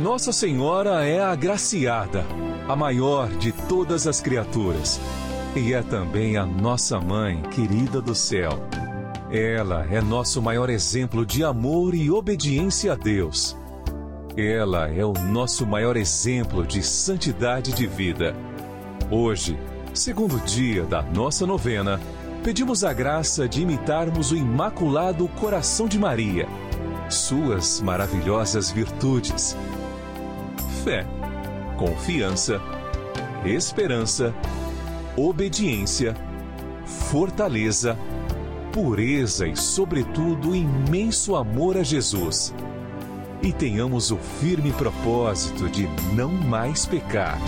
Nossa Senhora é a agraciada, a maior de todas as criaturas, e é também a nossa mãe querida do céu. Ela é nosso maior exemplo de amor e obediência a Deus. Ela é o nosso maior exemplo de santidade de vida. Hoje, segundo dia da nossa novena, pedimos a graça de imitarmos o Imaculado Coração de Maria, suas maravilhosas virtudes. Fé, confiança, esperança, obediência, fortaleza, pureza e, sobretudo, imenso amor a Jesus e tenhamos o firme propósito de não mais pecar.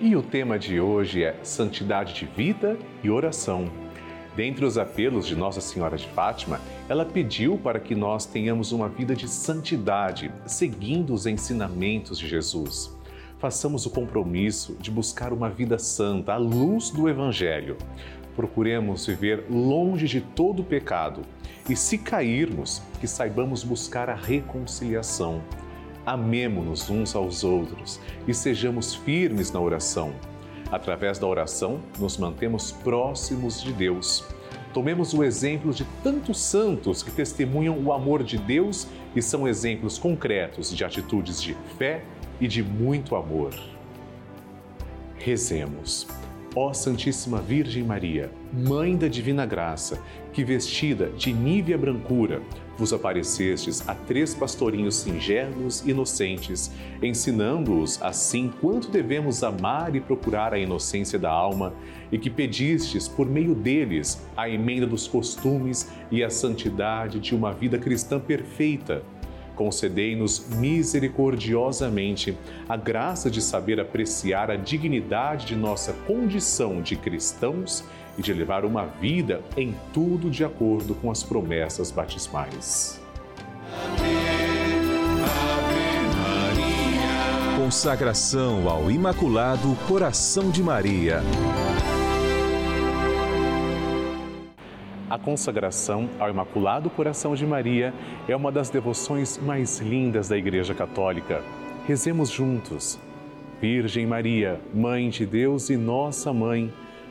E o tema de hoje é Santidade de Vida e Oração. Dentre os apelos de Nossa Senhora de Fátima, ela pediu para que nós tenhamos uma vida de santidade, seguindo os ensinamentos de Jesus façamos o compromisso de buscar uma vida santa à luz do Evangelho. Procuremos viver longe de todo pecado e, se cairmos, que saibamos buscar a reconciliação. Amemo-nos uns aos outros e sejamos firmes na oração. Através da oração, nos mantemos próximos de Deus. Tomemos o exemplo de tantos santos que testemunham o amor de Deus e são exemplos concretos de atitudes de fé e de muito amor. Rezemos. Ó Santíssima Virgem Maria, Mãe da Divina Graça, que vestida de nívea brancura, vos aparecestes a três pastorinhos singelos e inocentes, ensinando-os assim quanto devemos amar e procurar a inocência da alma, e que pedistes, por meio deles, a emenda dos costumes e a santidade de uma vida cristã perfeita. Concedei-nos misericordiosamente a graça de saber apreciar a dignidade de nossa condição de cristãos e de levar uma vida em tudo de acordo com as promessas batismais. Consagração ao Imaculado Coração de Maria. A consagração ao Imaculado Coração de Maria é uma das devoções mais lindas da Igreja Católica. Rezemos juntos. Virgem Maria, Mãe de Deus e nossa Mãe,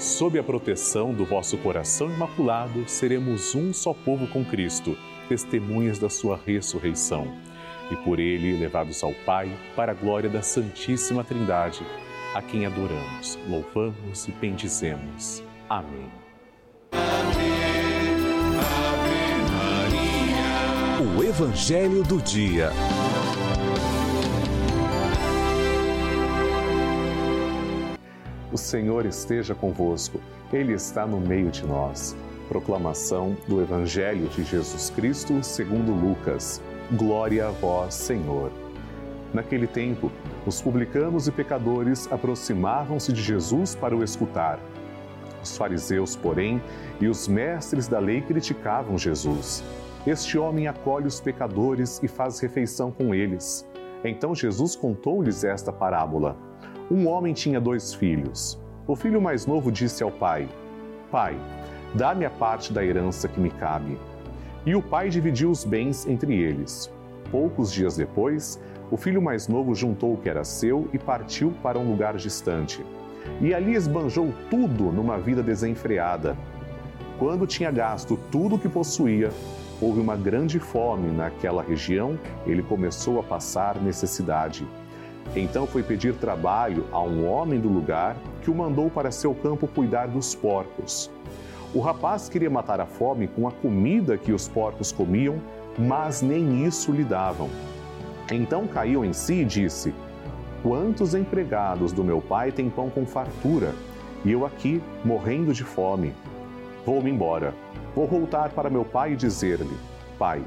Sob a proteção do vosso coração imaculado, seremos um só povo com Cristo, testemunhas da sua ressurreição. E por ele levados ao Pai, para a glória da Santíssima Trindade, a quem adoramos, louvamos e bendizemos. Amém. O Evangelho do Dia. O Senhor esteja convosco, Ele está no meio de nós. Proclamação do Evangelho de Jesus Cristo segundo Lucas. Glória a vós, Senhor. Naquele tempo, os publicanos e pecadores aproximavam-se de Jesus para o escutar. Os fariseus, porém, e os mestres da lei criticavam Jesus. Este homem acolhe os pecadores e faz refeição com eles. Então Jesus contou-lhes esta parábola. Um homem tinha dois filhos. O filho mais novo disse ao pai: Pai, dá-me a parte da herança que me cabe. E o pai dividiu os bens entre eles. Poucos dias depois, o filho mais novo juntou o que era seu e partiu para um lugar distante. E ali esbanjou tudo numa vida desenfreada. Quando tinha gasto tudo o que possuía, houve uma grande fome naquela região, ele começou a passar necessidade. Então foi pedir trabalho a um homem do lugar que o mandou para seu campo cuidar dos porcos. O rapaz queria matar a fome com a comida que os porcos comiam, mas nem isso lhe davam. Então caiu em si e disse: Quantos empregados do meu pai têm pão com fartura, e eu aqui morrendo de fome? Vou-me embora. Vou voltar para meu pai e dizer-lhe: Pai,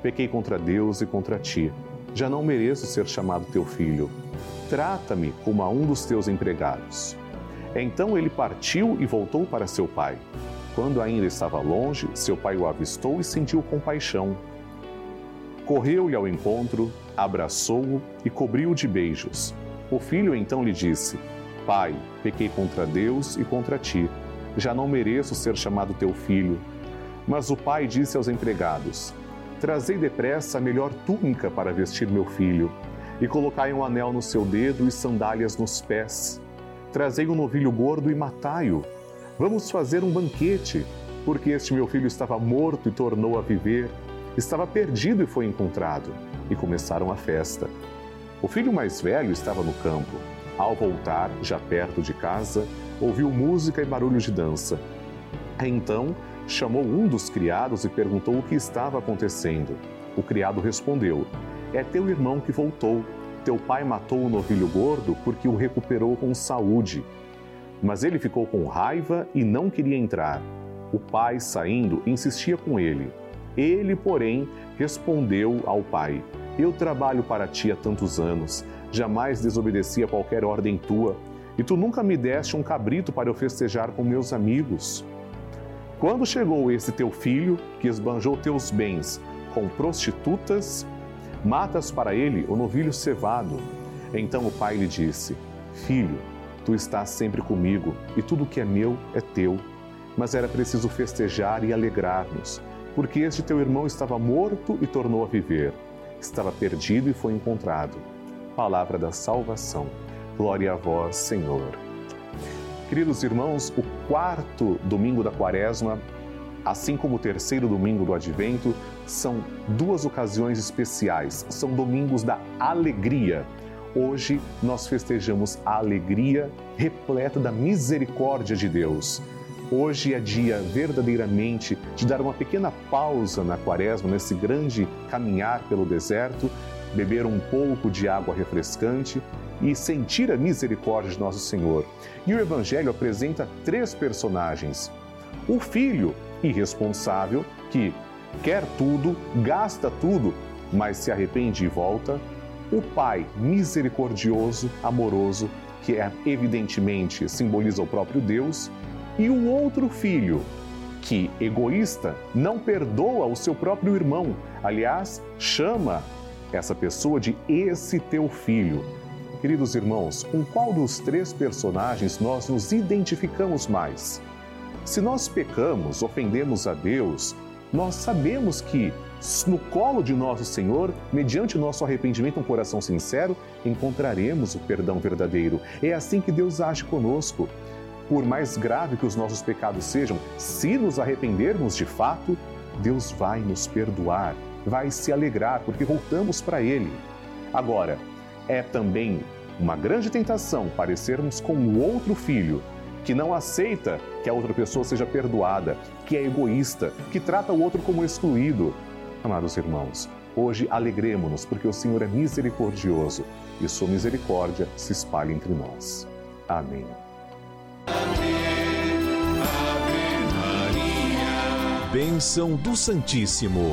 pequei contra Deus e contra ti. Já não mereço ser chamado teu filho. Trata-me como a um dos teus empregados. Então ele partiu e voltou para seu pai. Quando ainda estava longe, seu pai o avistou e sentiu compaixão. Correu-lhe ao encontro, abraçou-o e cobriu-o de beijos. O filho então lhe disse: Pai, pequei contra Deus e contra ti. Já não mereço ser chamado teu filho. Mas o pai disse aos empregados: Trazei depressa a melhor túnica para vestir meu filho, e colocai um anel no seu dedo e sandálias nos pés. Trazei um novilho gordo e matai-o. Vamos fazer um banquete, porque este meu filho estava morto e tornou a viver estava perdido e foi encontrado, e começaram a festa. O filho mais velho estava no campo. Ao voltar, já perto de casa, ouviu música e barulho de dança. Então, chamou um dos criados e perguntou o que estava acontecendo. O criado respondeu: É teu irmão que voltou. Teu pai matou o novilho gordo porque o recuperou com saúde. Mas ele ficou com raiva e não queria entrar. O pai, saindo, insistia com ele. Ele, porém, respondeu ao pai: Eu trabalho para ti há tantos anos, jamais desobedeci a qualquer ordem tua, e tu nunca me deste um cabrito para eu festejar com meus amigos. Quando chegou esse teu filho, que esbanjou teus bens com prostitutas, matas para ele o novilho cevado. Então o pai lhe disse: Filho, tu estás sempre comigo, e tudo que é meu é teu. Mas era preciso festejar e alegrar-nos porque este teu irmão estava morto e tornou a viver, estava perdido e foi encontrado. Palavra da salvação. Glória a vós, Senhor. Queridos irmãos, o quarto domingo da quaresma, assim como o terceiro domingo do advento, são duas ocasiões especiais, são domingos da alegria. Hoje nós festejamos a alegria repleta da misericórdia de Deus Hoje é dia verdadeiramente de dar uma pequena pausa na quaresma, nesse grande caminhar pelo deserto, beber um pouco de água refrescante e sentir a misericórdia de nosso Senhor. E o Evangelho apresenta três personagens: o filho irresponsável, que quer tudo, gasta tudo, mas se arrepende e volta. O pai misericordioso, amoroso, que é evidentemente simboliza o próprio Deus e o outro filho, que, egoísta, não perdoa o seu próprio irmão. Aliás, chama essa pessoa de esse teu filho. Queridos irmãos, com qual dos três personagens nós nos identificamos mais? Se nós pecamos, ofendemos a Deus, nós sabemos que no colo de nosso Senhor, mediante nosso arrependimento, um coração sincero, encontraremos o perdão verdadeiro. É assim que Deus age conosco por mais grave que os nossos pecados sejam, se nos arrependermos de fato, Deus vai nos perdoar, vai se alegrar, porque voltamos para Ele. Agora, é também uma grande tentação parecermos com o outro filho, que não aceita que a outra pessoa seja perdoada, que é egoísta, que trata o outro como excluído. Amados irmãos, hoje alegremos-nos, porque o Senhor é misericordioso e Sua misericórdia se espalha entre nós. Amém. Bênção do Santíssimo.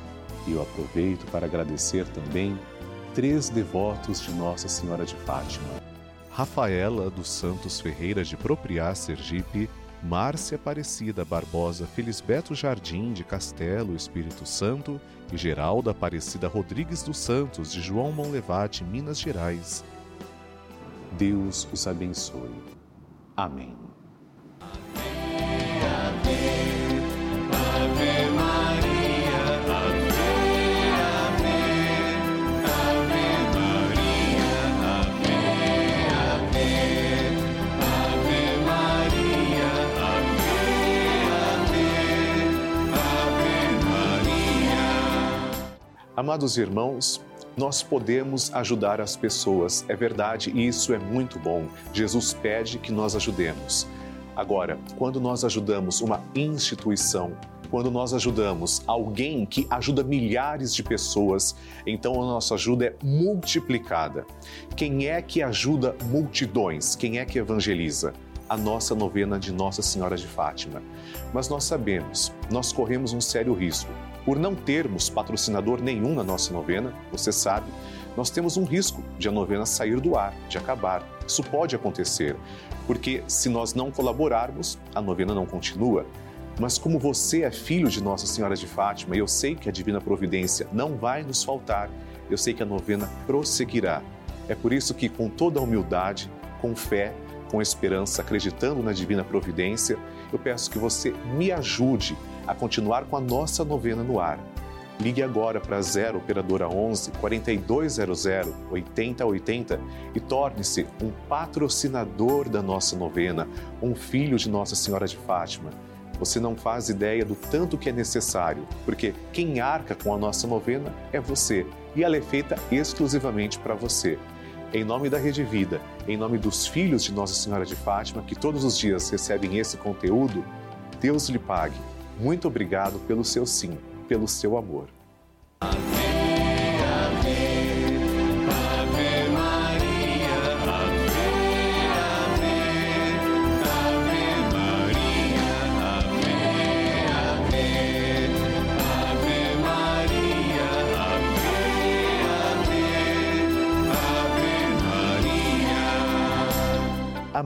E eu aproveito para agradecer também três devotos de Nossa Senhora de Fátima. Rafaela dos Santos Ferreira de Propriá, Sergipe, Márcia Aparecida Barbosa Felisbeto Jardim de Castelo, Espírito Santo e Geralda Aparecida Rodrigues dos Santos de João Monlevade, Minas Gerais. Deus os abençoe. Amém. Amados irmãos, nós podemos ajudar as pessoas, é verdade, e isso é muito bom. Jesus pede que nós ajudemos. Agora, quando nós ajudamos uma instituição, quando nós ajudamos alguém que ajuda milhares de pessoas, então a nossa ajuda é multiplicada. Quem é que ajuda multidões? Quem é que evangeliza? A nossa novena de Nossa Senhora de Fátima. Mas nós sabemos, nós corremos um sério risco por não termos patrocinador nenhum na nossa novena, você sabe, nós temos um risco de a novena sair do ar, de acabar. Isso pode acontecer, porque se nós não colaborarmos, a novena não continua. Mas como você é filho de Nossa Senhora de Fátima, e eu sei que a divina providência não vai nos faltar, eu sei que a novena prosseguirá. É por isso que com toda a humildade, com fé, com esperança, acreditando na divina providência, eu peço que você me ajude a continuar com a nossa novena no ar. Ligue agora para 0 operadora 11 4200 8080 e torne-se um patrocinador da nossa novena, um filho de Nossa Senhora de Fátima. Você não faz ideia do tanto que é necessário, porque quem arca com a nossa novena é você e ela é feita exclusivamente para você. Em nome da Rede Vida, em nome dos filhos de Nossa Senhora de Fátima, que todos os dias recebem esse conteúdo, Deus lhe pague muito obrigado pelo seu sim, pelo seu amor.